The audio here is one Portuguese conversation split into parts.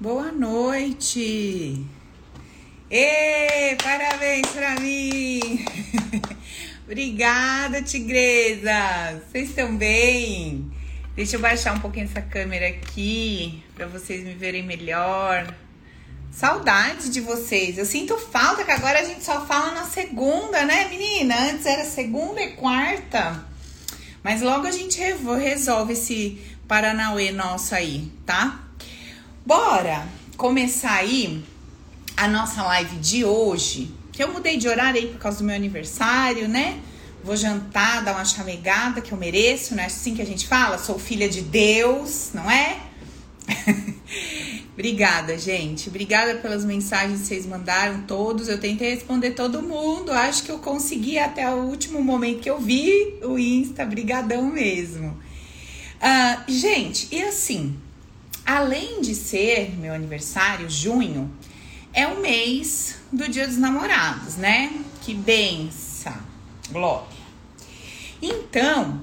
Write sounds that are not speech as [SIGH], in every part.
Boa noite! Ê, parabéns pra mim! [LAUGHS] Obrigada, tigresa! Vocês estão bem? Deixa eu baixar um pouquinho essa câmera aqui para vocês me verem melhor. Saudade de vocês. Eu sinto falta que agora a gente só fala na segunda, né, menina? Antes era segunda e quarta. Mas logo a gente resolve esse Paranauê nosso aí, tá? Bora começar aí a nossa live de hoje. Que eu mudei de horário aí por causa do meu aniversário, né? Vou jantar, dar uma chamegada que eu mereço, né? Assim que a gente fala, sou filha de Deus, não é? [LAUGHS] Obrigada, gente. Obrigada pelas mensagens que vocês mandaram todos. Eu tentei responder todo mundo. Acho que eu consegui até o último momento que eu vi o Insta. Brigadão mesmo. Uh, gente, e assim, além de ser meu aniversário, junho, é o mês do Dia dos Namorados, né? Que benção, glória. Então,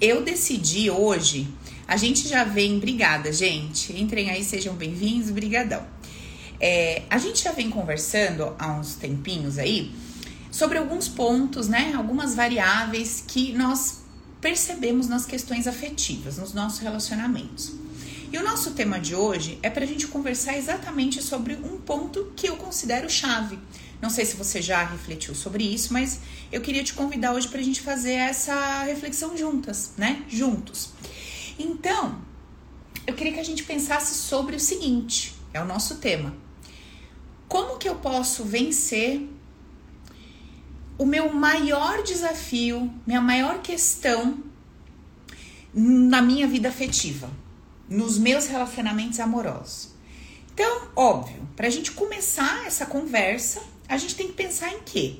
eu decidi hoje, a gente já vem, obrigada, gente. Entrem aí, sejam bem-vindos, brigadão. É, a gente já vem conversando há uns tempinhos aí sobre alguns pontos, né? Algumas variáveis que nós percebemos nas questões afetivas, nos nossos relacionamentos. E o nosso tema de hoje é para a gente conversar exatamente sobre um ponto que eu considero chave. Não sei se você já refletiu sobre isso, mas eu queria te convidar hoje para a gente fazer essa reflexão juntas, né? Juntos. Então, eu queria que a gente pensasse sobre o seguinte: é o nosso tema. Como que eu posso vencer o meu maior desafio, minha maior questão na minha vida afetiva? Nos meus relacionamentos amorosos. Então, óbvio, para a gente começar essa conversa, a gente tem que pensar em quê?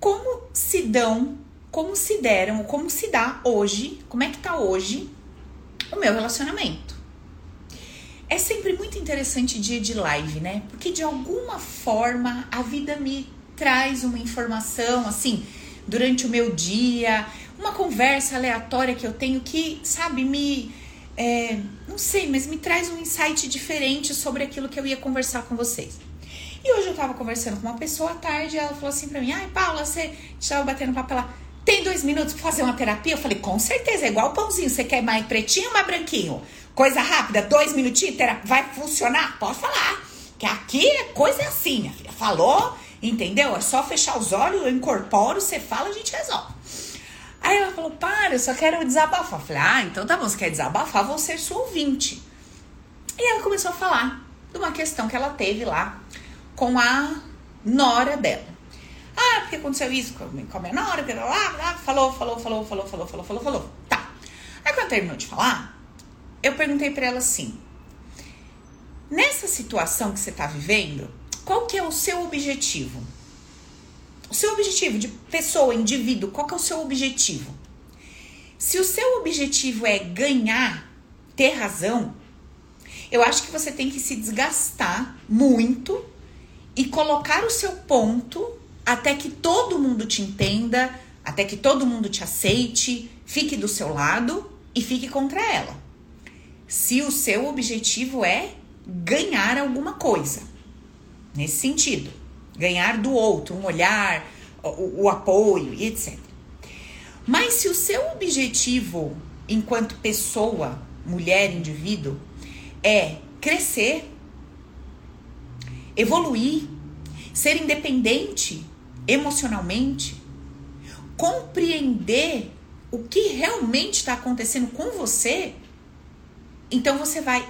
Como se dão, como se deram, como se dá hoje, como é que tá hoje o meu relacionamento? É sempre muito interessante dia de live, né? Porque de alguma forma a vida me traz uma informação assim durante o meu dia, uma conversa aleatória que eu tenho que, sabe, me. É, não sei, mas me traz um insight diferente sobre aquilo que eu ia conversar com vocês. E hoje eu tava conversando com uma pessoa à tarde ela falou assim pra mim: Ai, Paula, você estava batendo papo lá. Tem dois minutos pra fazer uma terapia? Eu falei: Com certeza, é igual pãozinho. Você quer mais pretinho ou mais branquinho? Coisa rápida, dois minutinhos, terapia, vai funcionar? Pode falar. Que aqui é coisa assim, minha filha. Falou, entendeu? É só fechar os olhos, eu incorporo, você fala, a gente resolve. Aí ela falou: Para, eu só quero desabafar. Eu falei: Ah, então tá bom, você quer desabafar, vou ser sua ouvinte. E ela começou a falar de uma questão que ela teve lá com a nora dela. Ah, porque aconteceu isso com a minha nora, lá, lá, falou, falou, falou, falou, falou, falou, falou, falou. Tá. Aí quando terminou de falar, eu perguntei para ela assim: Nessa situação que você tá vivendo, qual que é o seu objetivo? O seu objetivo de pessoa, indivíduo, qual é o seu objetivo? Se o seu objetivo é ganhar, ter razão, eu acho que você tem que se desgastar muito e colocar o seu ponto até que todo mundo te entenda, até que todo mundo te aceite, fique do seu lado e fique contra ela. Se o seu objetivo é ganhar alguma coisa, nesse sentido ganhar do outro, um olhar, o, o apoio e etc. Mas se o seu objetivo enquanto pessoa, mulher, indivíduo, é crescer, evoluir, ser independente emocionalmente, compreender o que realmente está acontecendo com você, então você vai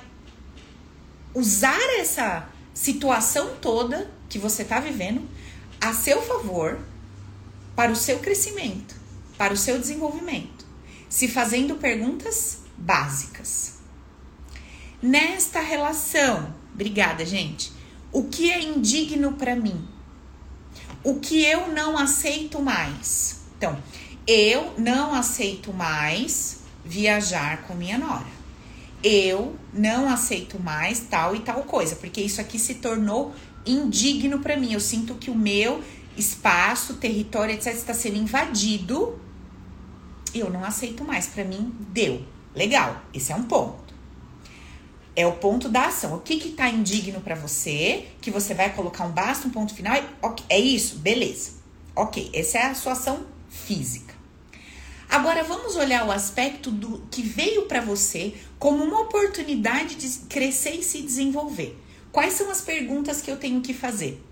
usar essa situação toda que você está vivendo a seu favor para o seu crescimento, para o seu desenvolvimento, se fazendo perguntas básicas. Nesta relação, obrigada, gente. O que é indigno para mim? O que eu não aceito mais? Então, eu não aceito mais viajar com minha nora. Eu não aceito mais tal e tal coisa, porque isso aqui se tornou indigno para mim. Eu sinto que o meu espaço, território, etc, está sendo invadido. Eu não aceito mais. Para mim, deu. Legal. Esse é um ponto. É o ponto da ação. O que que tá indigno para você, que você vai colocar um basta, um ponto final, okay, é isso, beleza. Ok, essa é a sua ação física. Agora vamos olhar o aspecto do que veio para você como uma oportunidade de crescer e se desenvolver. Quais são as perguntas que eu tenho que fazer?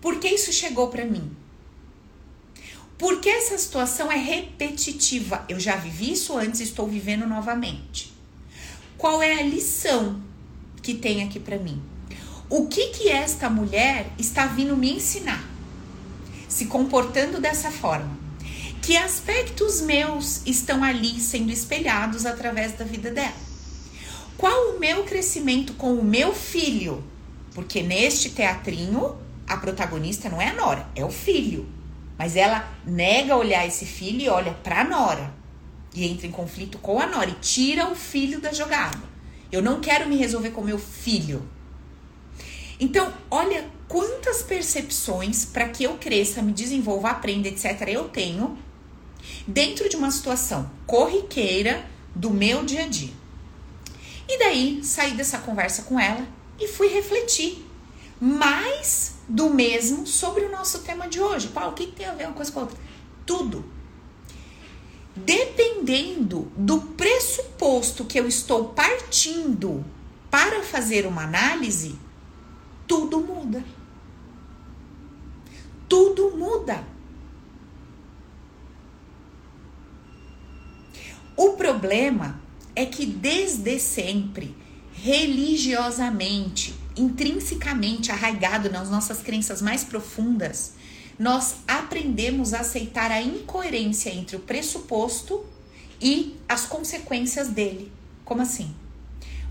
Por que isso chegou para mim? Por que essa situação é repetitiva? Eu já vivi isso antes, estou vivendo novamente. Qual é a lição que tem aqui para mim? O que que esta mulher está vindo me ensinar? Se comportando dessa forma. Que aspectos meus estão ali sendo espelhados através da vida dela? Qual o meu crescimento com o meu filho? Porque neste teatrinho, a protagonista não é a Nora, é o filho. Mas ela nega olhar esse filho e olha pra Nora. E entra em conflito com a Nora e tira o filho da jogada. Eu não quero me resolver com meu filho. Então, olha quantas percepções para que eu cresça, me desenvolva, aprenda, etc. eu tenho dentro de uma situação corriqueira do meu dia a dia. E daí saí dessa conversa com ela e fui refletir mais do mesmo sobre o nosso tema de hoje. Paulo, o que tem a ver uma coisa com a outra? Tudo. Dependendo do pressuposto que eu estou partindo para fazer uma análise, tudo muda. Tudo muda. O problema é que desde sempre, religiosamente, intrinsecamente arraigado nas nossas crenças mais profundas, nós aprendemos a aceitar a incoerência entre o pressuposto e as consequências dele. Como assim?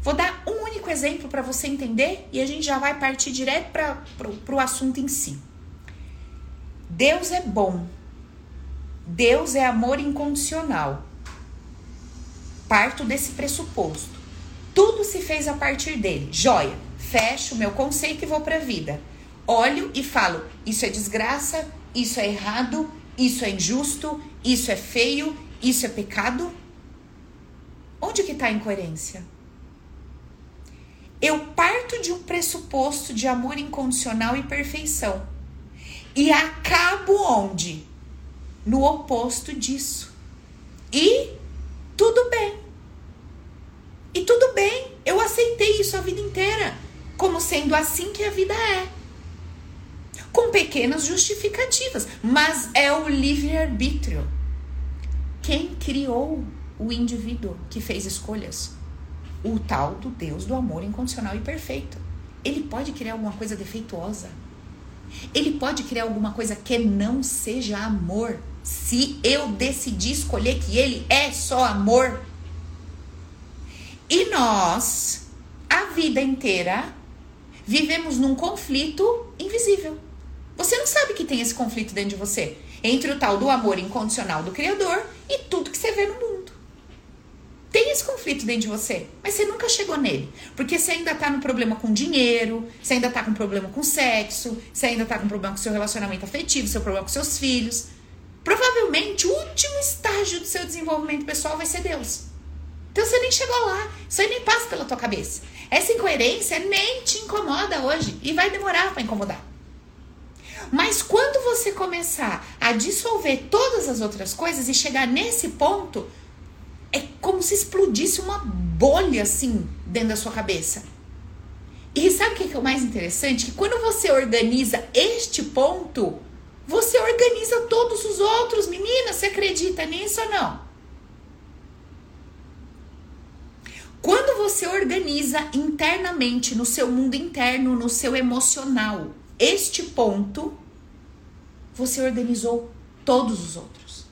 Vou dar um único exemplo para você entender e a gente já vai partir direto para o assunto em si. Deus é bom. Deus é amor incondicional. Parto desse pressuposto. Tudo se fez a partir dele. Joia. Fecho o meu conceito e vou para a vida. Olho e falo: isso é desgraça, isso é errado, isso é injusto, isso é feio, isso é pecado. Onde que está a incoerência? Eu parto de um pressuposto de amor incondicional e perfeição. E acabo onde? No oposto disso. E tudo bem. E tudo bem, eu aceitei isso a vida inteira, como sendo assim que a vida é. Com pequenas justificativas, mas é o livre-arbítrio. Quem criou o indivíduo que fez escolhas? O tal do Deus do amor incondicional e perfeito. Ele pode criar alguma coisa defeituosa. Ele pode criar alguma coisa que não seja amor se eu decidir escolher que ele é só amor. E nós, a vida inteira, vivemos num conflito invisível. Você não sabe que tem esse conflito dentro de você entre o tal do amor incondicional do Criador e tudo que você vê no mundo. Tem esse conflito dentro de você, mas você nunca chegou nele. Porque você ainda tá no problema com dinheiro, você ainda tá com problema com sexo, você ainda tá com problema com seu relacionamento afetivo, seu problema com seus filhos. Provavelmente o último estágio do seu desenvolvimento pessoal vai ser Deus. Então você nem chegou lá, isso aí nem passa pela tua cabeça. Essa incoerência nem te incomoda hoje e vai demorar para incomodar. Mas quando você começar a dissolver todas as outras coisas e chegar nesse ponto, é como se explodisse uma bolha assim dentro da sua cabeça. E sabe o que é o mais interessante? Que quando você organiza este ponto, você organiza todos os outros. Menina, você acredita nisso ou não? Quando você organiza internamente, no seu mundo interno, no seu emocional, este ponto, você organizou todos os outros.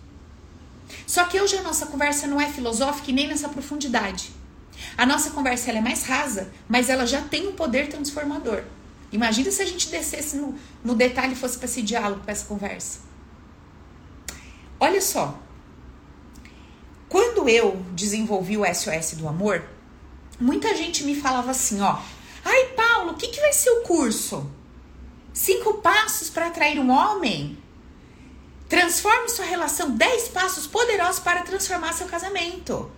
Só que hoje a nossa conversa não é filosófica e nem nessa profundidade. A nossa conversa é mais rasa, mas ela já tem um poder transformador. Imagina se a gente descesse no, no detalhe e fosse para esse diálogo, para essa conversa. Olha só. Quando eu desenvolvi o SOS do amor, muita gente me falava assim, ó. Ai, Paulo, o que, que vai ser o curso? Cinco passos para atrair um homem? Transforme sua relação, dez passos poderosos para transformar seu casamento.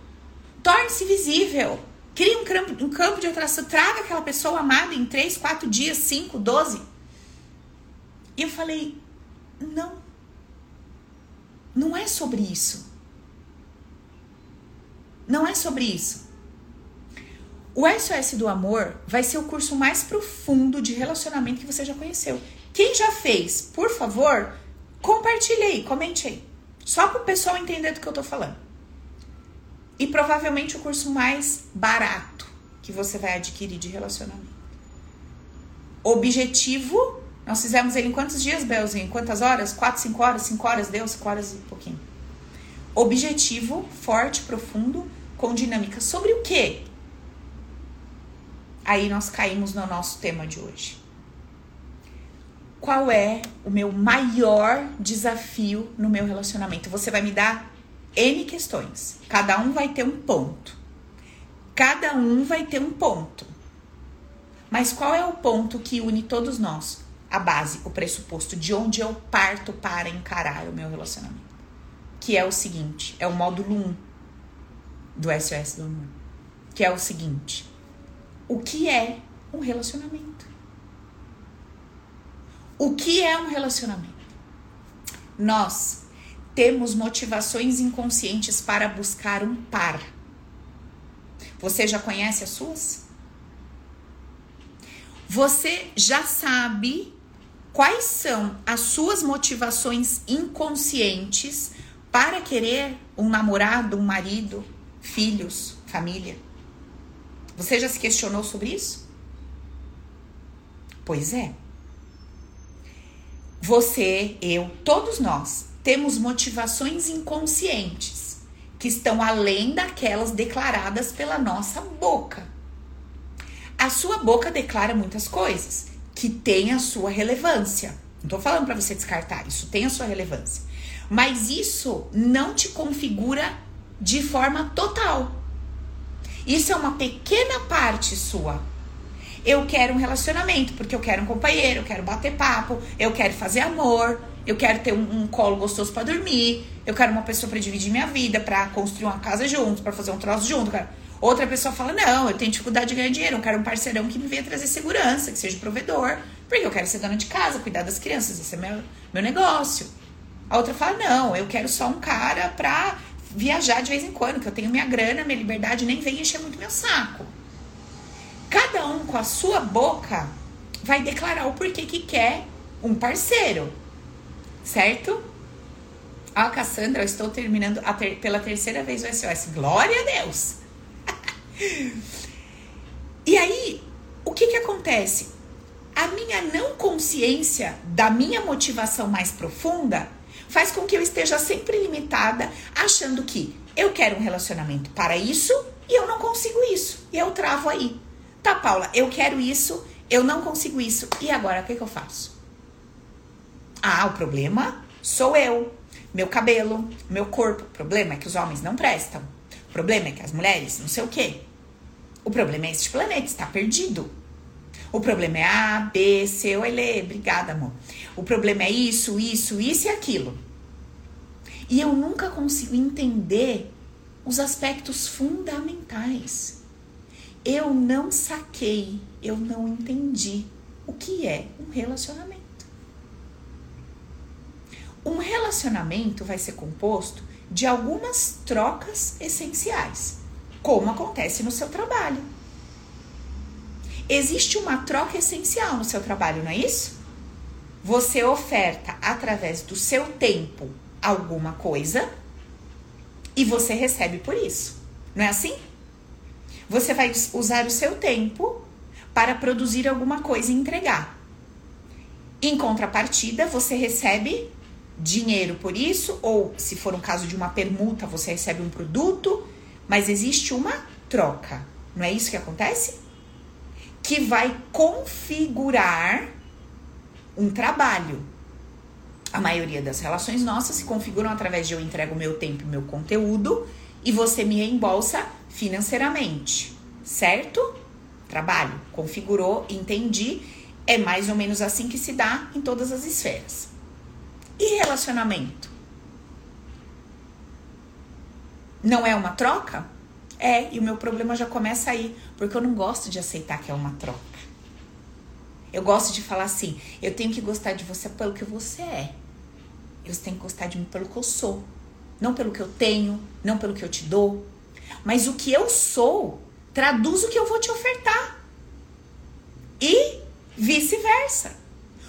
Torne-se visível. Cria um campo, um campo de atração, traga aquela pessoa amada em 3, 4 dias, 5, 12. E eu falei: não. Não é sobre isso. Não é sobre isso. O SOS do Amor vai ser o curso mais profundo de relacionamento que você já conheceu. Quem já fez, por favor, compartilhe aí, comente aí. Só para o pessoal entender do que eu tô falando. E provavelmente o curso mais barato que você vai adquirir de relacionamento. Objetivo, nós fizemos ele em quantos dias, Belzinho? Quantas horas? 4, 5 horas? 5 horas deu? 5 horas e pouquinho. Objetivo forte, profundo, com dinâmica. Sobre o quê? Aí nós caímos no nosso tema de hoje. Qual é o meu maior desafio no meu relacionamento? Você vai me dar N questões. Cada um vai ter um ponto. Cada um vai ter um ponto. Mas qual é o ponto que une todos nós? A base, o pressuposto de onde eu parto para encarar o meu relacionamento. Que é o seguinte: é o módulo 1 do SOS do amor. Que é o seguinte: o que é um relacionamento? O que é um relacionamento? Nós temos motivações inconscientes para buscar um par. Você já conhece as suas? Você já sabe quais são as suas motivações inconscientes para querer um namorado, um marido, filhos, família? Você já se questionou sobre isso? Pois é. Você, eu, todos nós temos motivações inconscientes que estão além daquelas declaradas pela nossa boca. A sua boca declara muitas coisas que têm a sua relevância. Não tô falando para você descartar, isso tem a sua relevância. Mas isso não te configura de forma total. Isso é uma pequena parte sua. Eu quero um relacionamento, porque eu quero um companheiro, eu quero bater papo, eu quero fazer amor, eu quero ter um, um colo gostoso para dormir, eu quero uma pessoa para dividir minha vida, para construir uma casa junto, para fazer um troço junto. Cara. Outra pessoa fala: Não, eu tenho dificuldade de ganhar dinheiro, eu quero um parceirão que me venha trazer segurança, que seja provedor, porque eu quero ser dona de casa, cuidar das crianças, esse é meu, meu negócio. A outra fala: Não, eu quero só um cara pra viajar de vez em quando, que eu tenho minha grana, minha liberdade, nem vem encher muito meu saco. Cada um com a sua boca vai declarar o porquê que quer um parceiro, certo? Ó, oh, Cassandra, eu estou terminando ter, pela terceira vez o SOS. Glória a Deus! [LAUGHS] e aí, o que que acontece? A minha não consciência da minha motivação mais profunda faz com que eu esteja sempre limitada, achando que eu quero um relacionamento para isso e eu não consigo isso. E eu travo aí. Tá, Paula, eu quero isso, eu não consigo isso. E agora, o que, que eu faço? Ah, o problema sou eu. Meu cabelo, meu corpo. O problema é que os homens não prestam. O problema é que as mulheres, não sei o quê. O problema é este planeta, está perdido. O problema é A, B, C, ou L. Obrigada, amor. O problema é isso, isso, isso e aquilo. E eu nunca consigo entender os aspectos fundamentais. Eu não saquei, eu não entendi o que é um relacionamento. Um relacionamento vai ser composto de algumas trocas essenciais, como acontece no seu trabalho. Existe uma troca essencial no seu trabalho, não é isso? Você oferta através do seu tempo alguma coisa e você recebe por isso. Não é assim? Você vai usar o seu tempo para produzir alguma coisa e entregar. Em contrapartida, você recebe dinheiro por isso, ou se for um caso de uma permuta, você recebe um produto, mas existe uma troca. Não é isso que acontece? Que vai configurar um trabalho. A maioria das relações nossas se configuram através de eu entrego meu tempo e meu conteúdo e você me reembolsa financeiramente, certo? Trabalho, configurou, entendi. É mais ou menos assim que se dá em todas as esferas. E relacionamento? Não é uma troca? É, e o meu problema já começa aí, porque eu não gosto de aceitar que é uma troca. Eu gosto de falar assim: eu tenho que gostar de você pelo que você é. Você tem que gostar de mim pelo que eu sou. Não pelo que eu tenho, não pelo que eu te dou. Mas o que eu sou traduz o que eu vou te ofertar. E vice-versa.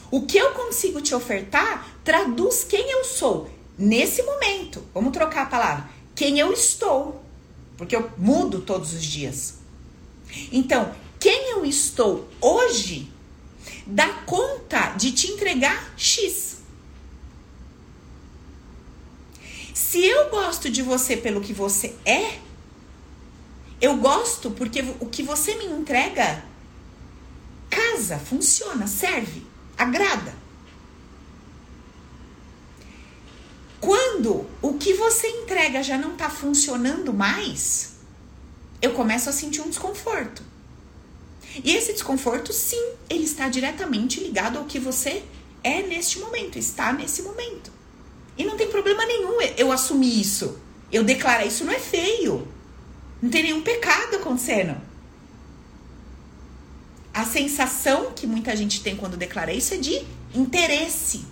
O que eu consigo te ofertar traduz quem eu sou nesse momento. Vamos trocar a palavra. Quem eu estou. Porque eu mudo todos os dias. Então, quem eu estou hoje dá conta de te entregar X. Se eu gosto de você pelo que você é, eu gosto porque o que você me entrega casa, funciona, serve, agrada. Quando o que você entrega já não está funcionando mais, eu começo a sentir um desconforto. E esse desconforto, sim, ele está diretamente ligado ao que você é neste momento, está nesse momento. E não tem problema nenhum eu assumir isso. Eu declarar isso não é feio. Não tem nenhum pecado acontecendo. A sensação que muita gente tem quando declara isso é de interesse.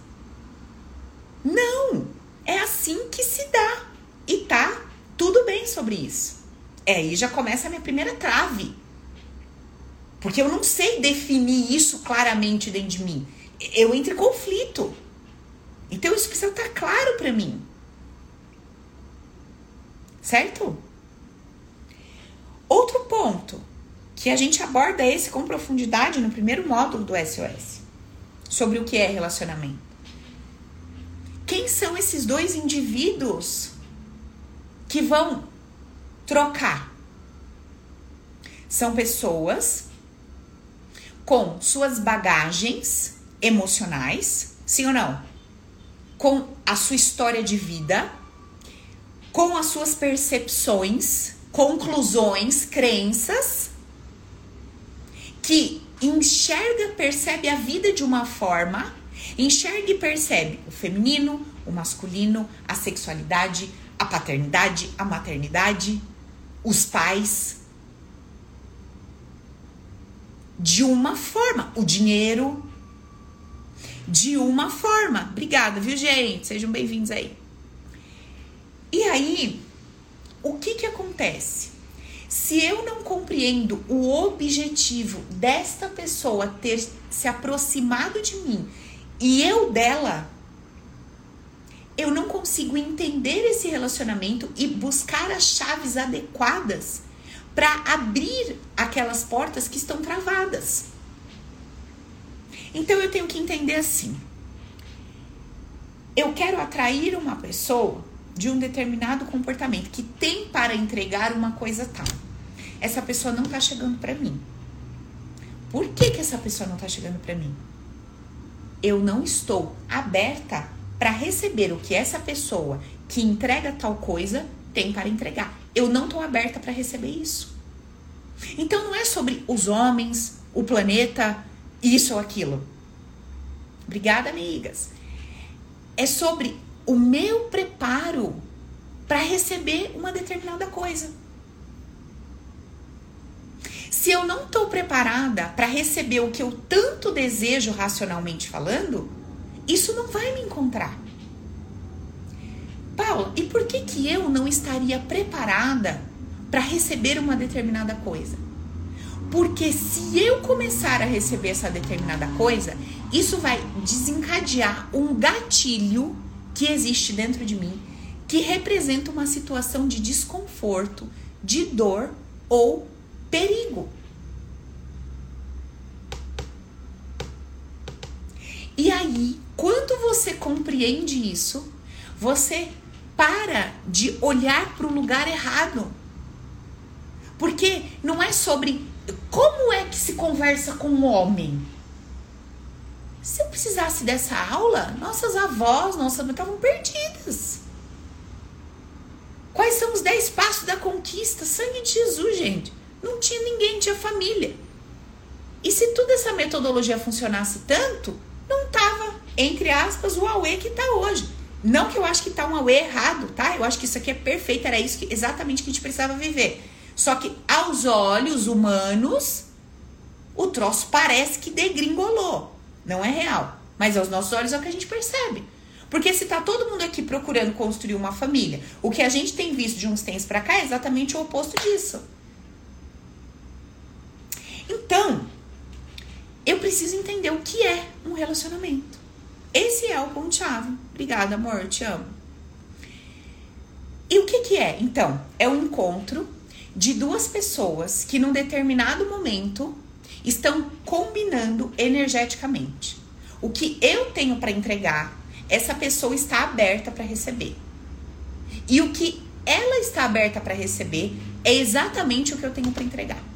Não! É assim que se dá. E tá tudo bem sobre isso. É, aí já começa a minha primeira trave. Porque eu não sei definir isso claramente dentro de mim. Eu entro em conflito. Então isso precisa estar claro para mim. Certo? Outro ponto que a gente aborda esse com profundidade no primeiro módulo do SOS, sobre o que é relacionamento. Quem são esses dois indivíduos que vão trocar? São pessoas com suas bagagens emocionais, sim ou não? Com a sua história de vida, com as suas percepções conclusões, crenças que enxerga, percebe a vida de uma forma, enxerga e percebe o feminino, o masculino, a sexualidade, a paternidade, a maternidade, os pais de uma forma, o dinheiro de uma forma. Obrigada, viu, gente? Sejam bem-vindos aí. E aí, o que que acontece? Se eu não compreendo o objetivo desta pessoa ter se aproximado de mim e eu dela, eu não consigo entender esse relacionamento e buscar as chaves adequadas para abrir aquelas portas que estão travadas. Então eu tenho que entender assim: eu quero atrair uma pessoa de um determinado comportamento que tem para entregar uma coisa tal. Essa pessoa não está chegando para mim. Por que, que essa pessoa não está chegando para mim? Eu não estou aberta para receber o que essa pessoa que entrega tal coisa tem para entregar. Eu não estou aberta para receber isso. Então não é sobre os homens, o planeta, isso ou aquilo. Obrigada, amigas. É sobre o meu preparo para receber uma determinada coisa. Se eu não estou preparada para receber o que eu tanto desejo racionalmente falando, isso não vai me encontrar. Paula, e por que que eu não estaria preparada para receber uma determinada coisa? Porque se eu começar a receber essa determinada coisa, isso vai desencadear um gatilho que existe dentro de mim que representa uma situação de desconforto, de dor ou perigo. E aí, quando você compreende isso, você para de olhar para o lugar errado. Porque não é sobre como é que se conversa com um homem. Se eu precisasse dessa aula, nossas avós, nossas mães estavam perdidas. Quais são os dez passos da conquista? Sangue de Jesus, gente. Não tinha ninguém, tinha família. E se toda essa metodologia funcionasse tanto, não tava, entre aspas, o Aue que tá hoje. Não que eu acho que tá um Aue errado, tá? Eu acho que isso aqui é perfeito, era isso que, exatamente que a gente precisava viver. Só que aos olhos humanos, o troço parece que degringolou. Não é real. Mas aos nossos olhos é o que a gente percebe. Porque se tá todo mundo aqui procurando construir uma família, o que a gente tem visto de uns tempos para cá é exatamente o oposto disso. Então, eu preciso entender o que é um relacionamento. Esse é o ponto-chave. Obrigada, amor, te amo. E o que, que é? Então, é um encontro de duas pessoas que num determinado momento estão combinando energeticamente. O que eu tenho para entregar, essa pessoa está aberta para receber. E o que ela está aberta para receber é exatamente o que eu tenho para entregar.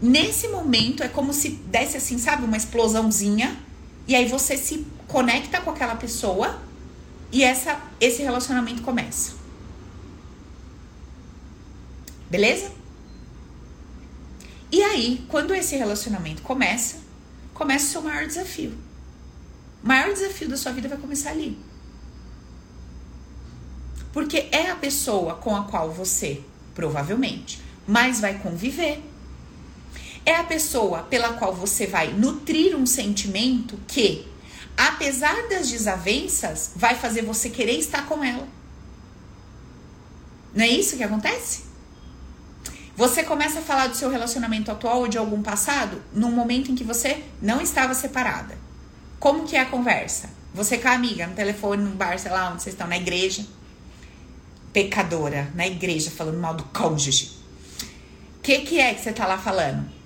Nesse momento é como se desse assim, sabe, uma explosãozinha, e aí você se conecta com aquela pessoa e essa esse relacionamento começa. Beleza? E aí, quando esse relacionamento começa, começa o seu maior desafio. O maior desafio da sua vida vai começar ali. Porque é a pessoa com a qual você, provavelmente, mais vai conviver. É a pessoa pela qual você vai nutrir um sentimento que, apesar das desavenças, vai fazer você querer estar com ela. Não é isso que acontece? Você começa a falar do seu relacionamento atual ou de algum passado num momento em que você não estava separada. Como que é a conversa? Você com a amiga, no telefone, no bar, sei lá onde vocês estão, na igreja. Pecadora, na igreja, falando mal do cônjuge. O que, que é que você tá lá falando?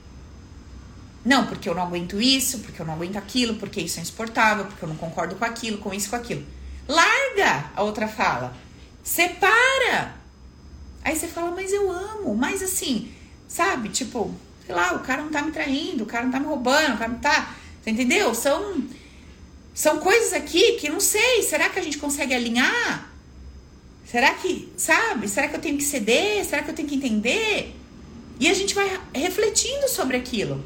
Não, porque eu não aguento isso, porque eu não aguento aquilo, porque isso é insuportável, porque eu não concordo com aquilo, com isso, com aquilo. Larga! A outra fala. Separa! Aí você fala, mas eu amo, mas assim, sabe? Tipo, sei lá, o cara não tá me traindo, o cara não tá me roubando, o cara não tá. Você entendeu? São são coisas aqui que não sei, será que a gente consegue alinhar? Será que, sabe? Será que eu tenho que ceder? Será que eu tenho que entender? E a gente vai refletindo sobre aquilo.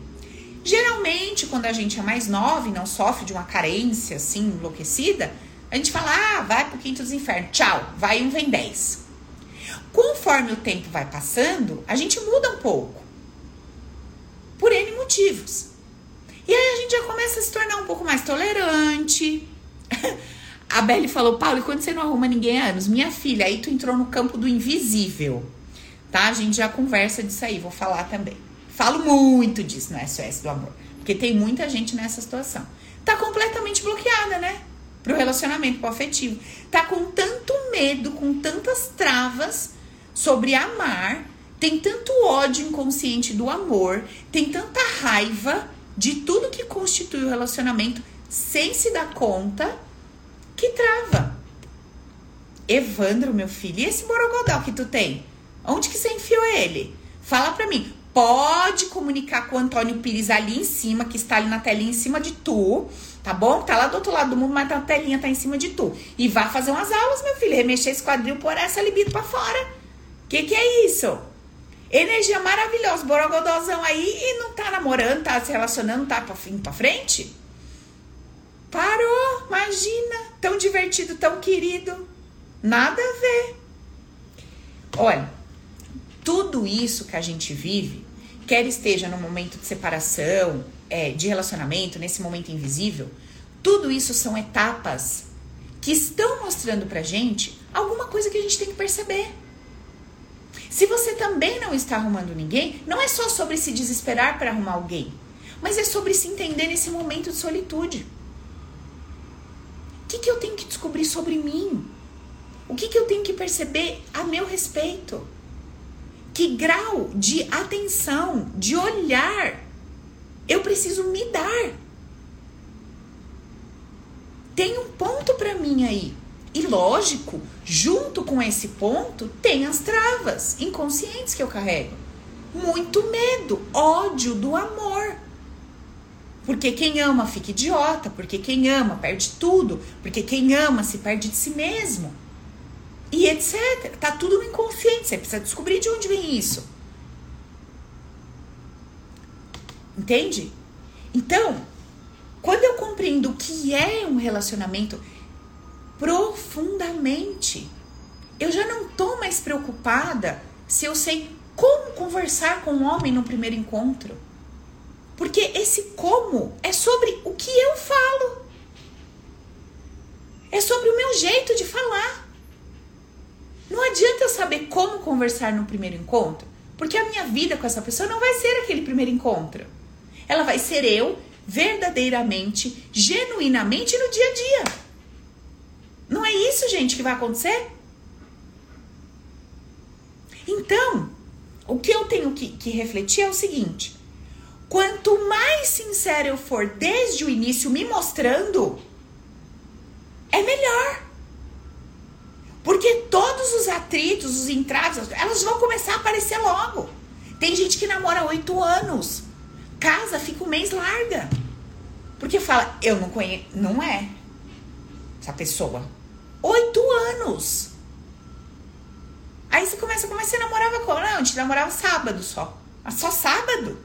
Geralmente, quando a gente é mais nova e não sofre de uma carência assim enlouquecida, a gente fala: ah, vai pro quinto dos infernos, tchau, vai um, vem dez. Conforme o tempo vai passando, a gente muda um pouco. Por N motivos. E aí a gente já começa a se tornar um pouco mais tolerante. [LAUGHS] A Belle falou, Paulo, e quando você não arruma ninguém há anos? Minha filha, aí tu entrou no campo do invisível. Tá? A gente já conversa disso aí, vou falar também. Falo muito disso no SOS do amor. Porque tem muita gente nessa situação. Tá completamente bloqueada, né? Pro relacionamento, pro afetivo. Tá com tanto medo, com tantas travas sobre amar, tem tanto ódio inconsciente do amor, tem tanta raiva de tudo que constitui o relacionamento sem se dar conta que trava. Evandro, meu filho, e esse borogodal que tu tem? Onde que você enfiou ele? Fala pra mim. Pode comunicar com o Antônio Pires ali em cima, que está ali na telinha em cima de tu, tá bom? Tá lá do outro lado do mundo, mas a telinha tá em cima de tu. E vá fazer umas aulas, meu filho. Remexer esse quadril, por essa libido pra fora. Que que é isso? Energia maravilhosa, borogodozão aí e não tá namorando, tá se relacionando, tá pra, pra frente? Parou, imagina, tão divertido, tão querido. Nada a ver. Olha, tudo isso que a gente vive, quer esteja no momento de separação, é, de relacionamento, nesse momento invisível, tudo isso são etapas que estão mostrando pra gente alguma coisa que a gente tem que perceber. Se você também não está arrumando ninguém, não é só sobre se desesperar para arrumar alguém, mas é sobre se entender nesse momento de solitude. O que, que eu tenho que descobrir sobre mim? O que, que eu tenho que perceber a meu respeito? Que grau de atenção, de olhar eu preciso me dar? Tem um ponto para mim aí. E lógico, junto com esse ponto, tem as travas inconscientes que eu carrego. Muito medo, ódio do amor. Porque quem ama fica idiota, porque quem ama perde tudo, porque quem ama se perde de si mesmo. E etc. Tá tudo no inconsciente, você precisa descobrir de onde vem isso. Entende? Então, quando eu compreendo o que é um relacionamento, profundamente. Eu já não tô mais preocupada se eu sei como conversar com um homem no primeiro encontro. Porque esse como é sobre o que eu falo. É sobre o meu jeito de falar. Não adianta eu saber como conversar no primeiro encontro, porque a minha vida com essa pessoa não vai ser aquele primeiro encontro. Ela vai ser eu verdadeiramente, genuinamente no dia a dia. Não é isso, gente, que vai acontecer? Então, o que eu tenho que, que refletir é o seguinte: quanto mais sincero eu for desde o início me mostrando, é melhor. Porque todos os atritos, os entraves, elas vão começar a aparecer logo. Tem gente que namora oito anos, casa, fica um mês larga. Porque fala, eu não conheço. Não é essa pessoa. Oito anos. Aí você começa, como você namorava com? Não, a gente namorava sábado só. Mas só sábado?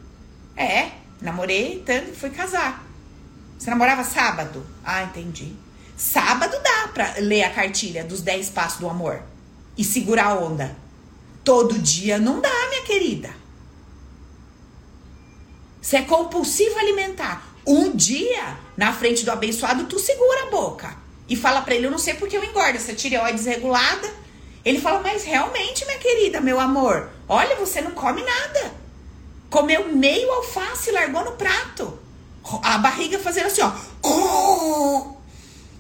É, namorei tanto e fui casar. Você namorava sábado? Ah, entendi. Sábado dá pra ler a cartilha dos 10 passos do amor e segurar a onda. Todo dia não dá, minha querida. Você é compulsivo alimentar. Um dia, na frente do abençoado, tu segura a boca e fala para ele: Eu não sei porque eu engordo, essa tireoide desregulada. Ele fala: Mas realmente, minha querida, meu amor, olha, você não come nada. Comeu meio alface largou no prato. A barriga fazendo assim, ó.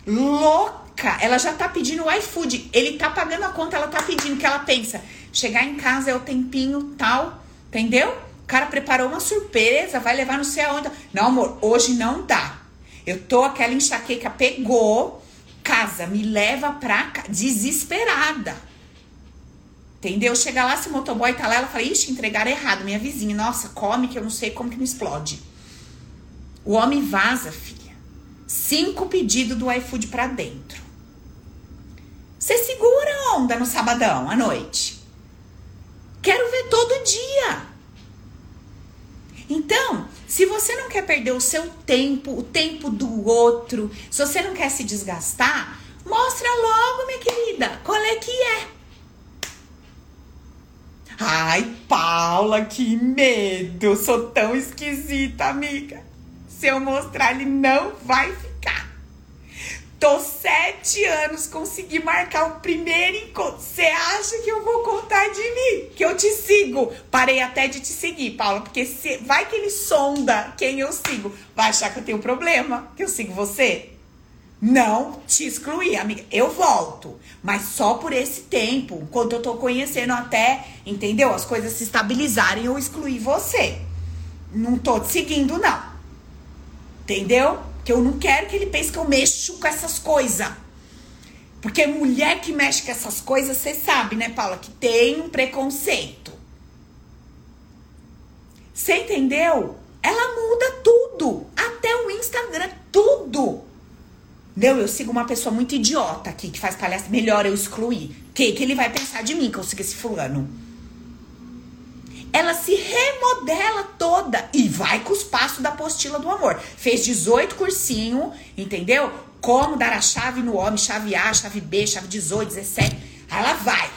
Louca! Ela já tá pedindo o iFood. Ele tá pagando a conta, ela tá pedindo que ela pensa. Chegar em casa é o tempinho tal, entendeu? O cara preparou uma surpresa, vai levar não sei aonde. Não, amor, hoje não dá. Eu tô, aquela enxaqueca pegou, casa, me leva pra cá, desesperada. Entendeu? Chega lá, se o motoboy tá lá, ela fala, ixi, entregaram errado, minha vizinha. Nossa, come que eu não sei como que não explode. O homem vaza, filha. Cinco pedidos do iFood pra dentro. Você segura a onda no sabadão, à noite. Quero ver todo dia. Então, se você não quer perder o seu tempo, o tempo do outro, se você não quer se desgastar, mostra logo, minha querida, qual é que é. Ai, Paula, que medo! Sou tão esquisita, amiga. Se eu mostrar, ele não vai ficar. Tô sete anos, consegui marcar o primeiro encontro. Você acha que eu vou contar de mim? Que eu te sigo? Parei até de te seguir, Paula, porque se, vai que ele sonda quem eu sigo. Vai achar que eu tenho problema, que eu sigo você? Não te excluir, amiga. Eu volto, mas só por esse tempo, enquanto eu tô conhecendo até, entendeu? As coisas se estabilizarem, eu excluir você. Não tô te seguindo, não. Entendeu? Que eu não quero que ele pense que eu mexo com essas coisas. Porque mulher que mexe com essas coisas, você sabe, né, Paula, que tem um preconceito. Você entendeu? Ela muda tudo. Até o Instagram, tudo. Não, eu sigo uma pessoa muito idiota aqui que faz palhaço. Melhor eu excluir. O que, que ele vai pensar de mim que eu sigo esse fulano? Ela se remodela toda e vai com os passos da apostila do amor. Fez 18 cursinho, entendeu? Como dar a chave no homem, chave A, chave B, chave 18, 17. Aí ela vai.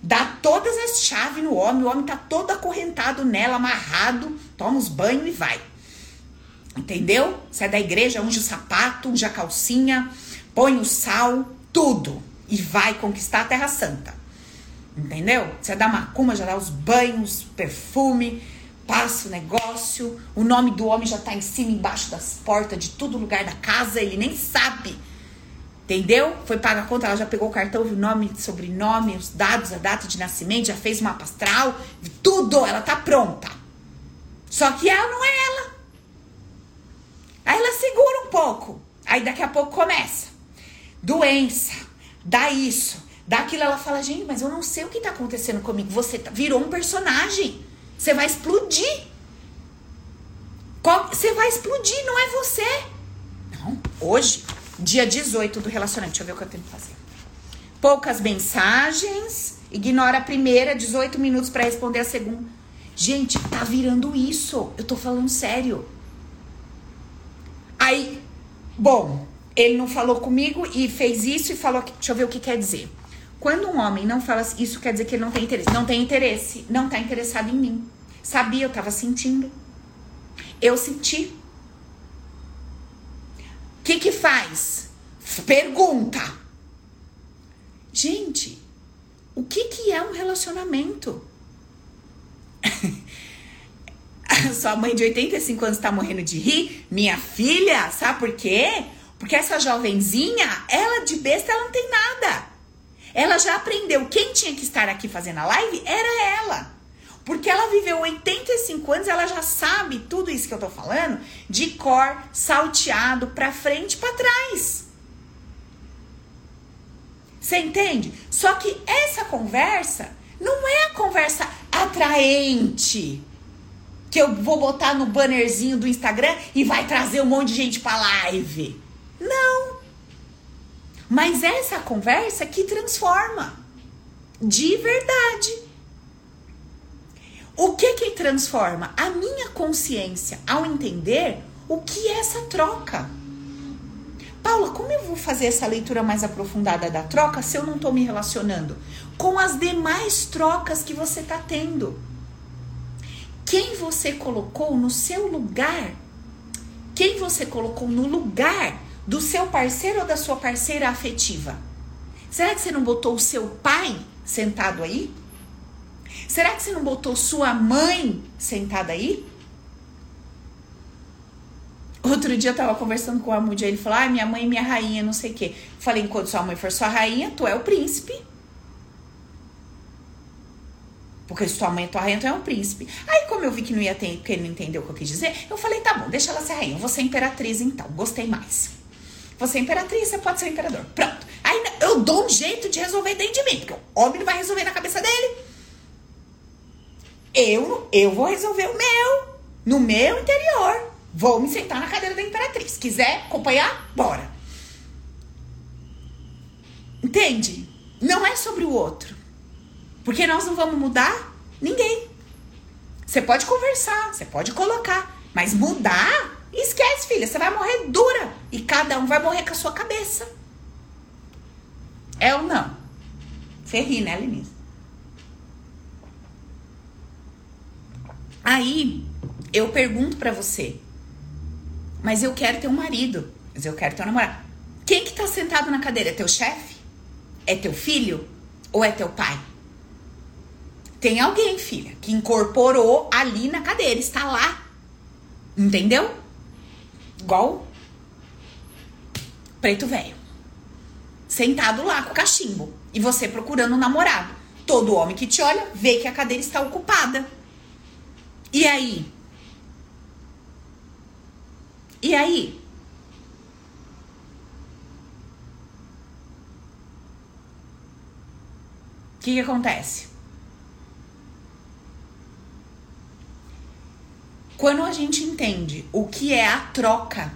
Dá todas as chaves no homem, o homem tá todo acorrentado nela, amarrado, toma os banhos e vai. Entendeu? Sai da igreja, unge o sapato, unge a calcinha, põe o sal, tudo. E vai conquistar a Terra Santa. Entendeu? Você dá macumba, já dá os banhos, perfume, passa o negócio, o nome do homem já tá em cima, embaixo das portas de todo lugar da casa, ele nem sabe. Entendeu? Foi pagar a conta, ela já pegou o cartão, o nome, sobrenome, os dados, a data de nascimento, já fez o mapa astral, tudo, ela tá pronta. Só que ela não é ela. Aí ela segura um pouco. Aí daqui a pouco começa. Doença, dá isso, Daquilo ela fala, gente, mas eu não sei o que tá acontecendo comigo. Você tá, virou um personagem. Você vai explodir. Você vai explodir, não é você. Não, hoje, dia 18 do relacionamento. Deixa eu ver o que eu tenho que fazer. Poucas mensagens. Ignora a primeira, 18 minutos para responder a segunda. Gente, tá virando isso. Eu tô falando sério. Aí, bom, ele não falou comigo e fez isso e falou. Deixa eu ver o que quer dizer. Quando um homem não fala assim, isso quer dizer que ele não tem interesse. Não tem interesse, não tá interessado em mim. Sabia, eu tava sentindo. Eu senti. O que que faz? Pergunta. Gente, o que que é um relacionamento? [LAUGHS] Sua mãe de 85 anos tá morrendo de rir? Minha filha, sabe por quê? Porque essa jovenzinha, ela de besta, ela não tem nada. Ela já aprendeu. Quem tinha que estar aqui fazendo a live era ela. Porque ela viveu 85 anos, ela já sabe tudo isso que eu tô falando de cor, salteado pra frente pra trás. Você entende? Só que essa conversa não é a conversa atraente que eu vou botar no bannerzinho do Instagram e vai trazer um monte de gente pra live. Não. Mas essa conversa que transforma. De verdade. O que que transforma? A minha consciência ao entender o que é essa troca. Paula, como eu vou fazer essa leitura mais aprofundada da troca se eu não estou me relacionando com as demais trocas que você está tendo? Quem você colocou no seu lugar? Quem você colocou no lugar do seu parceiro ou da sua parceira afetiva? Será que você não botou o seu pai sentado aí? Será que você não botou sua mãe sentada aí? Outro dia eu tava conversando com o Amud, ele falou: Ah, minha mãe minha rainha, não sei o quê. Falei: enquanto sua mãe for sua rainha, tu é o príncipe. Porque se tua mãe é tua rainha, tu é um príncipe. Aí, como eu vi que não ia ter, porque ele não entendeu o que eu quis dizer, eu falei: tá bom, deixa ela ser rainha. Eu vou ser imperatriz então. Gostei mais. Você é imperatriz, você pode ser imperador. Pronto. Aí eu dou um jeito de resolver dentro de mim, porque o homem não vai resolver na cabeça dele. Eu, eu vou resolver o meu, no meu interior. Vou me sentar na cadeira da imperatriz. Quiser acompanhar? Bora. Entende? Não é sobre o outro. Porque nós não vamos mudar ninguém. Você pode conversar, você pode colocar, mas mudar, esquece, filha. Você vai morrer dura e cada um vai morrer com a sua cabeça. É ou não? Você ri, né, Lenise? Aí eu pergunto para você, mas eu quero ter um marido, mas eu quero ter um namorado. Quem que tá sentado na cadeira? É teu chefe? É teu filho? Ou é teu pai? Tem alguém, filha, que incorporou ali na cadeira, está lá. Entendeu? Igual preto velho. Sentado lá com o cachimbo. E você procurando um namorado. Todo homem que te olha vê que a cadeira está ocupada. E aí? E aí? O que, que acontece? Quando a gente entende o que é a troca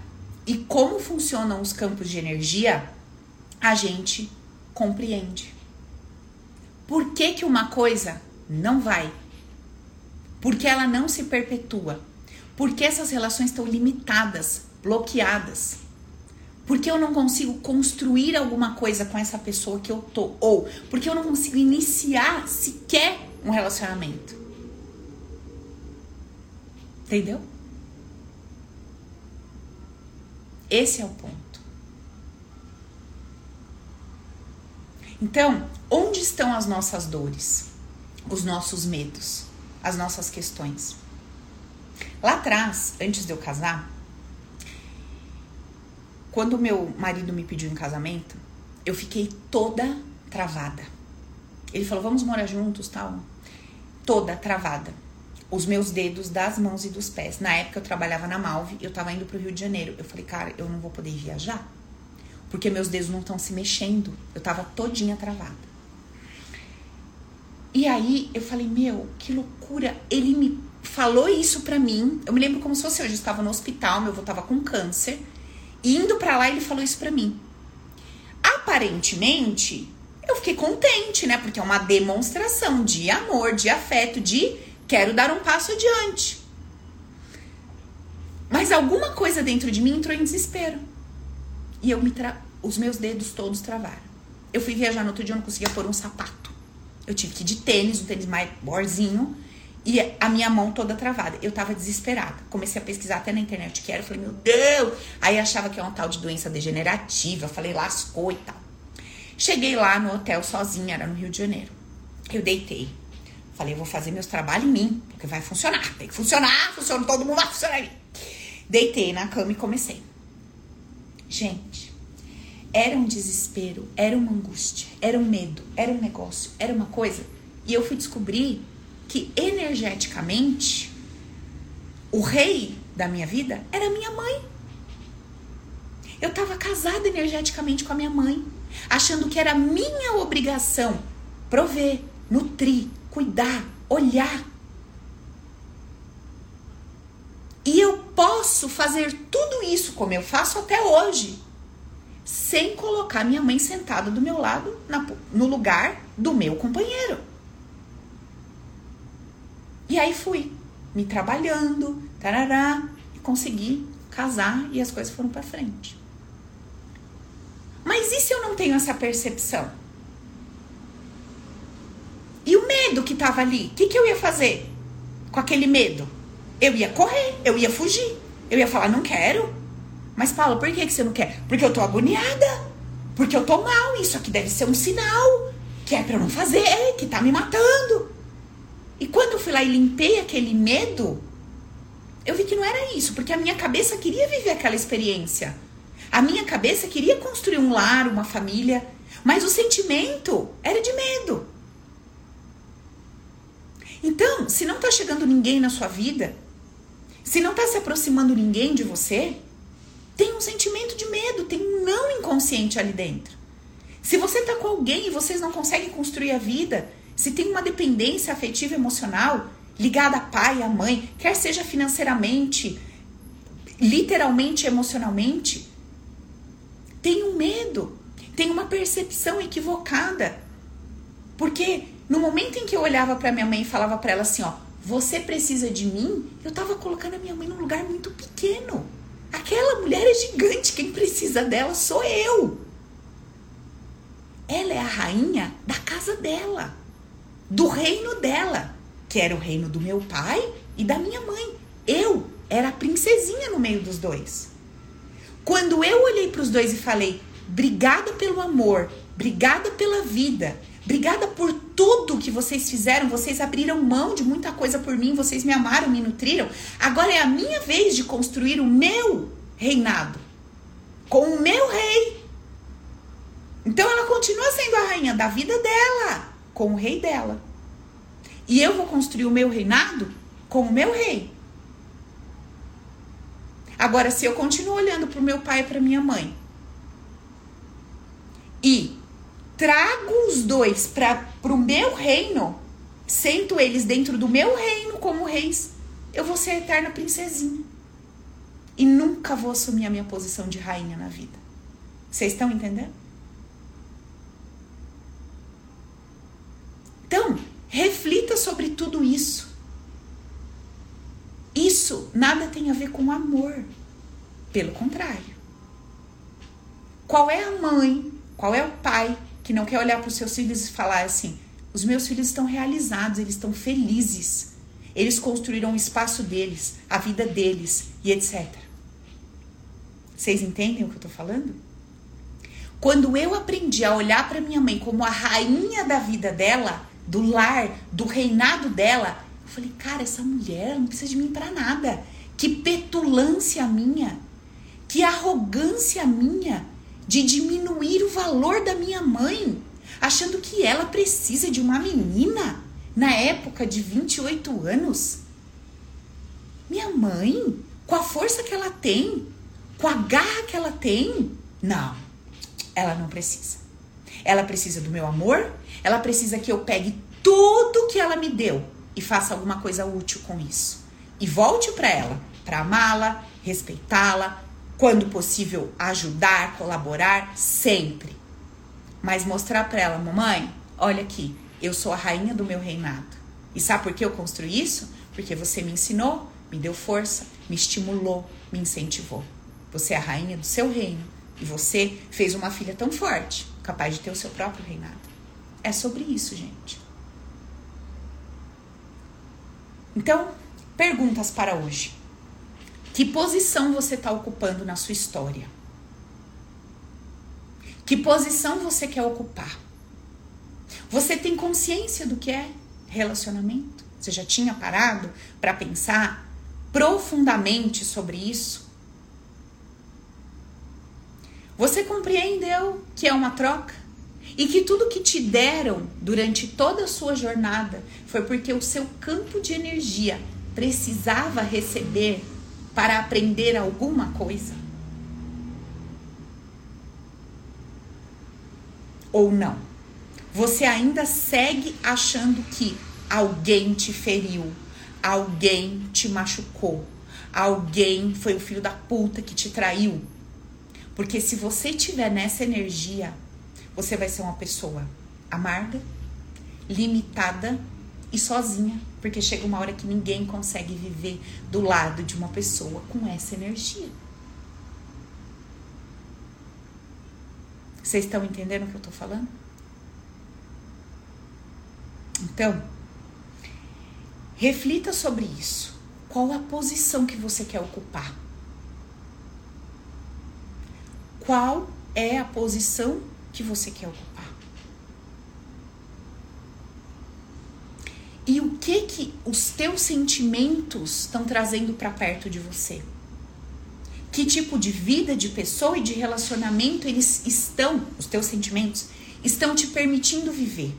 e como funcionam os campos de energia, a gente compreende. Por que, que uma coisa não vai porque ela não se perpetua. Porque essas relações estão limitadas, bloqueadas. Porque eu não consigo construir alguma coisa com essa pessoa que eu tô. Ou porque eu não consigo iniciar sequer um relacionamento. Entendeu? Esse é o ponto. Então, onde estão as nossas dores? Os nossos medos? as nossas questões. Lá atrás, antes de eu casar, quando meu marido me pediu em casamento, eu fiquei toda travada. Ele falou: "Vamos morar juntos", tal. Toda travada. Os meus dedos das mãos e dos pés. Na época eu trabalhava na Malve, eu tava indo pro Rio de Janeiro. Eu falei: "Cara, eu não vou poder viajar, porque meus dedos não estão se mexendo". Eu tava todinha travada. E aí eu falei, meu, que loucura. Ele me falou isso pra mim. Eu me lembro como se fosse hoje. Eu estava no hospital, meu avô tava com câncer. Indo pra lá, ele falou isso pra mim. Aparentemente, eu fiquei contente, né? Porque é uma demonstração de amor, de afeto, de quero dar um passo adiante. Mas alguma coisa dentro de mim entrou em desespero. E eu me tra... os meus dedos todos travaram. Eu fui viajar no outro dia, eu não conseguia pôr um sapato. Eu tive que ir de tênis, um tênis mais borzinho, e a minha mão toda travada. Eu tava desesperada. Comecei a pesquisar até na internet o que era. Eu falei, meu Deus! Aí achava que é uma tal de doença degenerativa. Eu falei, lascou e tal. Cheguei lá no hotel sozinha, era no Rio de Janeiro. Eu deitei. Falei, vou fazer meus trabalhos em mim, porque vai funcionar. Tem que funcionar, funciona, todo mundo vai funcionar em mim. Deitei na cama e comecei. Gente, era um desespero, era uma angústia, era um medo, era um negócio, era uma coisa. E eu fui descobrir que energeticamente o rei da minha vida era minha mãe. Eu estava casada energeticamente com a minha mãe, achando que era minha obrigação prover, nutrir, cuidar, olhar. E eu posso fazer tudo isso como eu faço até hoje, sem colocar minha mãe sentada do meu lado na, no lugar do meu companheiro. E aí fui, me trabalhando, tarará, e consegui casar e as coisas foram para frente. Mas e se eu não tenho essa percepção? E o medo que tava ali? O que, que eu ia fazer com aquele medo? Eu ia correr, eu ia fugir. Eu ia falar, não quero. Mas, Paulo, por que, que você não quer? Porque eu tô agoniada. Porque eu tô mal. Isso aqui deve ser um sinal. Que é pra eu não fazer, que tá me matando. E quando eu fui lá e limpei aquele medo, eu vi que não era isso, porque a minha cabeça queria viver aquela experiência. A minha cabeça queria construir um lar, uma família, mas o sentimento era de medo. Então, se não tá chegando ninguém na sua vida, se não tá se aproximando ninguém de você, tem um sentimento de medo, tem um não inconsciente ali dentro. Se você tá com alguém e vocês não conseguem construir a vida, se tem uma dependência afetiva emocional ligada a pai, a mãe, quer seja financeiramente, literalmente emocionalmente, tem um medo, tem uma percepção equivocada. Porque no momento em que eu olhava para minha mãe e falava para ela assim, ó, você precisa de mim, eu tava colocando a minha mãe num lugar muito pequeno. Aquela mulher é gigante, quem precisa dela sou eu. Ela é a rainha da casa dela do reino dela, que era o reino do meu pai e da minha mãe. Eu era a princesinha no meio dos dois. Quando eu olhei para os dois e falei: "Obrigada pelo amor, obrigada pela vida, obrigada por tudo que vocês fizeram, vocês abriram mão de muita coisa por mim, vocês me amaram, me nutriram. Agora é a minha vez de construir o meu reinado com o meu rei. Então ela continua sendo a rainha da vida dela com o rei dela. E eu vou construir o meu reinado com o meu rei. Agora, se eu continuo olhando para o meu pai e para minha mãe e trago os dois para o meu reino, sento eles dentro do meu reino como reis, eu vou ser a eterna princesinha. E nunca vou assumir a minha posição de rainha na vida. Vocês estão entendendo? Então, reflita sobre tudo isso. Isso nada tem a ver com amor. Pelo contrário. Qual é a mãe, qual é o pai que não quer olhar para os seus filhos e falar assim: os meus filhos estão realizados, eles estão felizes. Eles construíram o espaço deles, a vida deles e etc. Vocês entendem o que eu estou falando? Quando eu aprendi a olhar para minha mãe como a rainha da vida dela, do lar, do reinado dela. Eu falei, cara, essa mulher não precisa de mim para nada. Que petulância minha, que arrogância minha de diminuir o valor da minha mãe, achando que ela precisa de uma menina na época de 28 anos. Minha mãe, com a força que ela tem, com a garra que ela tem, não, ela não precisa. Ela precisa do meu amor, ela precisa que eu pegue tudo que ela me deu e faça alguma coisa útil com isso. E volte para ela, para amá-la, respeitá-la, quando possível ajudar, colaborar, sempre. Mas mostrar para ela, mamãe, olha aqui, eu sou a rainha do meu reinado. E sabe por que eu construí isso? Porque você me ensinou, me deu força, me estimulou, me incentivou. Você é a rainha do seu reino e você fez uma filha tão forte capaz de ter o seu próprio reinado. É sobre isso, gente. Então, perguntas para hoje. Que posição você está ocupando na sua história? Que posição você quer ocupar? Você tem consciência do que é relacionamento? Você já tinha parado para pensar profundamente sobre isso? Você compreendeu que é uma troca? E que tudo que te deram durante toda a sua jornada foi porque o seu campo de energia precisava receber para aprender alguma coisa? Ou não? Você ainda segue achando que alguém te feriu, alguém te machucou, alguém foi o filho da puta que te traiu? Porque se você tiver nessa energia, você vai ser uma pessoa amarga, limitada e sozinha, porque chega uma hora que ninguém consegue viver do lado de uma pessoa com essa energia. Vocês estão entendendo o que eu tô falando? Então, reflita sobre isso. Qual a posição que você quer ocupar? Qual é a posição que você quer ocupar? E o que que os teus sentimentos estão trazendo para perto de você? Que tipo de vida, de pessoa e de relacionamento eles estão, os teus sentimentos, estão te permitindo viver?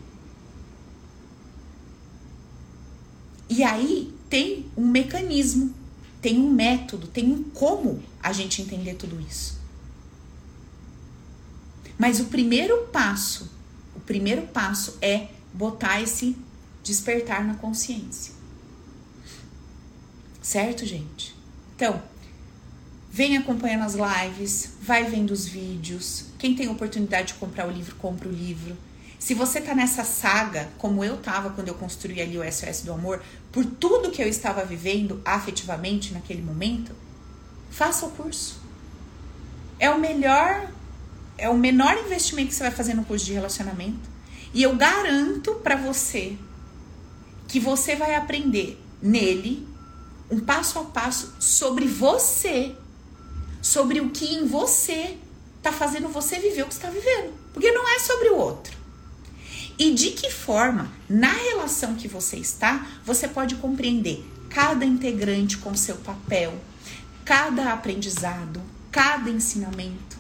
E aí tem um mecanismo, tem um método, tem um como a gente entender tudo isso. Mas o primeiro passo, o primeiro passo é botar esse despertar na consciência. Certo, gente? Então, vem acompanhando as lives, vai vendo os vídeos. Quem tem oportunidade de comprar o livro, compra o livro. Se você tá nessa saga, como eu tava quando eu construí ali o SOS do Amor, por tudo que eu estava vivendo afetivamente naquele momento, faça o curso. É o melhor, é o menor investimento que você vai fazer no curso de relacionamento. E eu garanto para você que você vai aprender nele um passo a passo sobre você, sobre o que em você tá fazendo você viver o que está vivendo, porque não é sobre o outro. E de que forma, na relação que você está, você pode compreender cada integrante com seu papel, cada aprendizado, cada ensinamento,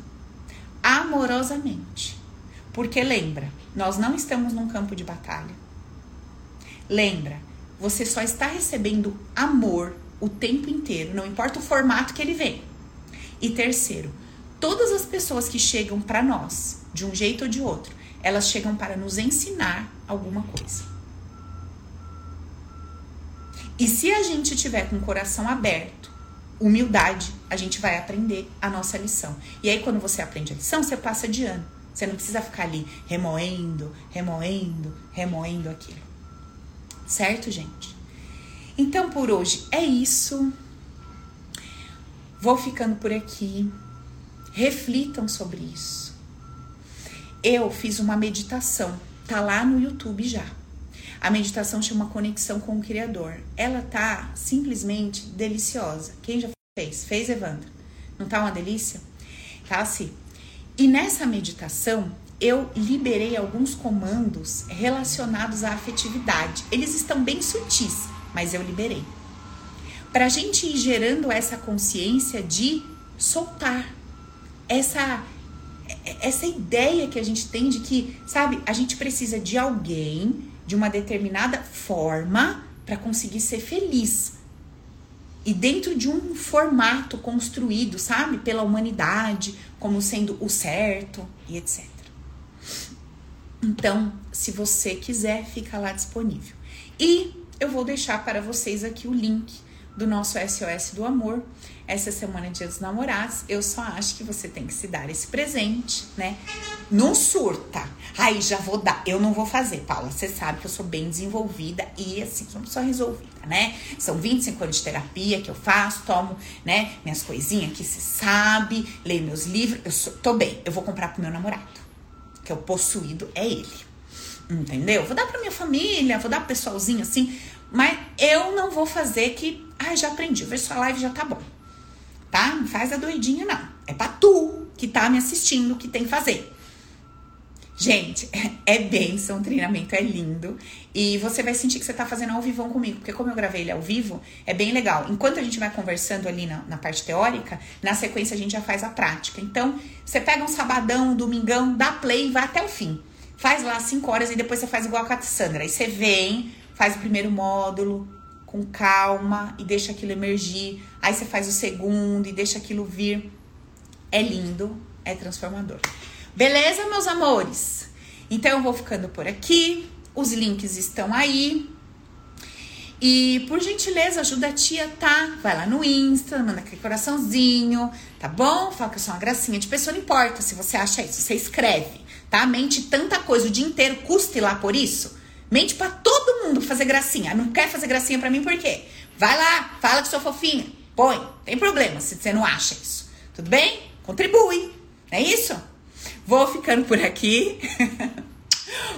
amorosamente. Porque lembra, nós não estamos num campo de batalha. Lembra, você só está recebendo amor o tempo inteiro, não importa o formato que ele vem. E terceiro, todas as pessoas que chegam para nós, de um jeito ou de outro, elas chegam para nos ensinar alguma coisa. E se a gente tiver com o coração aberto, humildade, a gente vai aprender a nossa lição. E aí, quando você aprende a lição, você passa de ano. Você não precisa ficar ali remoendo, remoendo, remoendo aquilo. Certo, gente? Então, por hoje é isso. Vou ficando por aqui. Reflitam sobre isso eu fiz uma meditação, tá lá no YouTube já. A meditação chama Conexão com o Criador. Ela tá simplesmente deliciosa. Quem já fez? Fez, Evandro? Não tá uma delícia? Tá assim. E nessa meditação, eu liberei alguns comandos relacionados à afetividade. Eles estão bem sutis, mas eu liberei. Pra gente ir gerando essa consciência de soltar essa essa ideia que a gente tem de que, sabe, a gente precisa de alguém de uma determinada forma para conseguir ser feliz. E dentro de um formato construído, sabe, pela humanidade, como sendo o certo e etc. Então, se você quiser, fica lá disponível. E eu vou deixar para vocês aqui o link do nosso SOS do Amor. Essa semana é Dia dos Namorados. Eu só acho que você tem que se dar esse presente, né? Não surta. Aí já vou dar. Eu não vou fazer, Paula. Você sabe que eu sou bem desenvolvida e assim, sou uma pessoa resolvida, né? São 25 anos de terapia que eu faço, tomo, né, minhas coisinhas que se sabe, leio meus livros. Eu sou, tô bem. Eu vou comprar pro meu namorado. Que é o possuído é ele. Entendeu? Vou dar pra minha família, vou dar pro pessoalzinho assim, mas eu não vou fazer que, ah, já aprendi, ver sua live já tá bom. Tá? Não faz a doidinha não. É pra tu que tá me assistindo que tem que fazer. Gente, [LAUGHS] é bênção, o treinamento é lindo. E você vai sentir que você tá fazendo ao vivo comigo, porque como eu gravei ele ao vivo, é bem legal. Enquanto a gente vai conversando ali na, na, parte teórica, na sequência a gente já faz a prática. Então, você pega um sabadão, um domingão, dá play e vai até o fim. Faz lá 5 horas e depois você faz igual a Cassandra. Aí você vem, faz o primeiro módulo com calma e deixa aquilo emergir. Aí você faz o segundo e deixa aquilo vir. É lindo, é transformador. Beleza, meus amores? Então eu vou ficando por aqui. Os links estão aí. E por gentileza, ajuda a tia, tá? Vai lá no Insta, manda aquele coraçãozinho, tá bom? Fala que eu sou uma gracinha de pessoa, não importa se você acha isso, você escreve, tá? Mente tanta coisa o dia inteiro, custe lá por isso. Mente para todo mundo fazer gracinha. Não quer fazer gracinha para mim por quê? Vai lá, fala que sou fofinha. Põe, tem problema se você não acha isso. Tudo bem? Contribui. É isso? Vou ficando por aqui. [LAUGHS]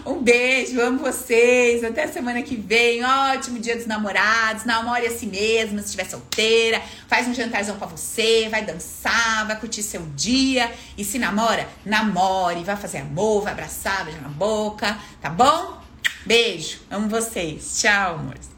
Um beijo, amo vocês. Até semana que vem. Ótimo dia dos namorados. Namore a si mesma, se estiver solteira. Faz um jantarzão pra você. Vai dançar, vai curtir seu dia. E se namora, namore. Vai fazer amor, vai abraçar, beijar na boca. Tá bom? Beijo, amo vocês. Tchau, amores.